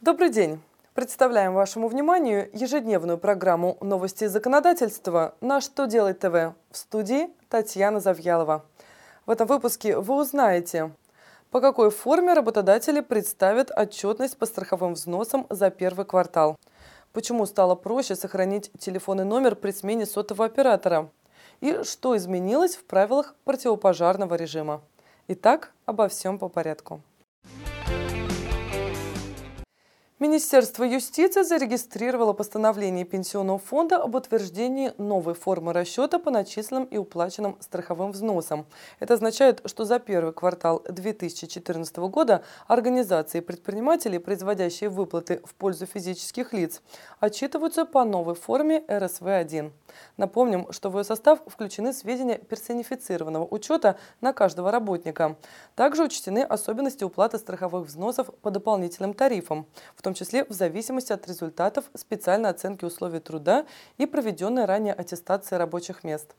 Добрый день! Представляем вашему вниманию ежедневную программу «Новости законодательства» на «Что делать ТВ» в студии Татьяна Завьялова. В этом выпуске вы узнаете, по какой форме работодатели представят отчетность по страховым взносам за первый квартал, почему стало проще сохранить телефонный номер при смене сотового оператора и что изменилось в правилах противопожарного режима. Итак, обо всем по порядку. Министерство юстиции зарегистрировало постановление Пенсионного фонда об утверждении новой формы расчета по начисленным и уплаченным страховым взносам. Это означает, что за первый квартал 2014 года организации и предприниматели, производящие выплаты в пользу физических лиц, отчитываются по новой форме РСВ-1. Напомним, что в ее состав включены сведения персонифицированного учета на каждого работника. Также учтены особенности уплаты страховых взносов по дополнительным тарифам, в том числе в зависимости от результатов специальной оценки условий труда и проведенной ранее аттестации рабочих мест.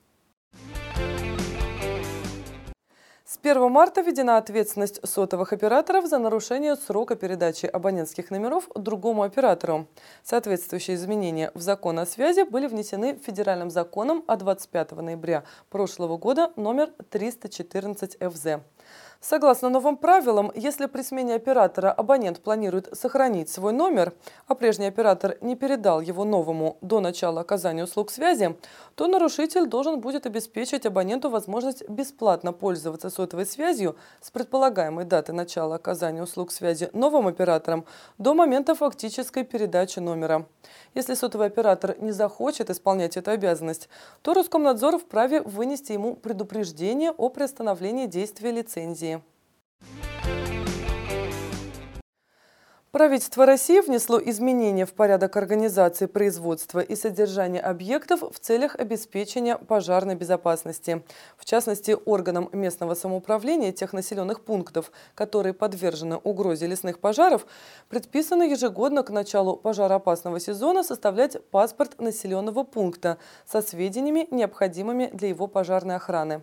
С 1 марта введена ответственность сотовых операторов за нарушение срока передачи абонентских номеров другому оператору. Соответствующие изменения в закон о связи были внесены федеральным законом от 25 ноября прошлого года номер 314 ФЗ. Согласно новым правилам, если при смене оператора абонент планирует сохранить свой номер, а прежний оператор не передал его новому до начала оказания услуг связи, то нарушитель должен будет обеспечить абоненту возможность бесплатно пользоваться сотовой связью с предполагаемой даты начала оказания услуг связи новым оператором до момента фактической передачи номера. Если сотовый оператор не захочет исполнять эту обязанность, то Роскомнадзор вправе вынести ему предупреждение о приостановлении действия лицензии. Правительство России внесло изменения в порядок организации производства и содержания объектов в целях обеспечения пожарной безопасности. В частности, органам местного самоуправления тех населенных пунктов, которые подвержены угрозе лесных пожаров, предписано ежегодно к началу пожароопасного сезона составлять паспорт населенного пункта со сведениями, необходимыми для его пожарной охраны.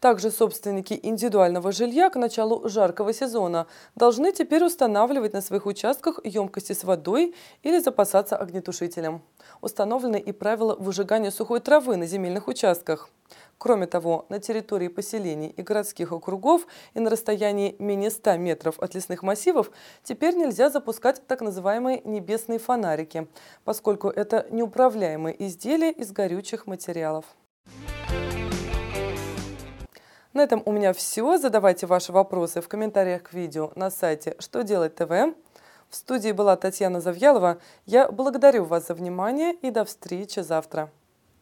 Также собственники индивидуального жилья к началу жаркого сезона должны теперь устанавливать на своих участках емкости с водой или запасаться огнетушителем. Установлены и правила выжигания сухой травы на земельных участках. Кроме того, на территории поселений и городских округов и на расстоянии менее 100 метров от лесных массивов теперь нельзя запускать так называемые небесные фонарики, поскольку это неуправляемые изделия из горючих материалов. На этом у меня все. Задавайте ваши вопросы в комментариях к видео на сайте «Что делать ТВ». В студии была Татьяна Завьялова. Я благодарю вас за внимание и до встречи завтра.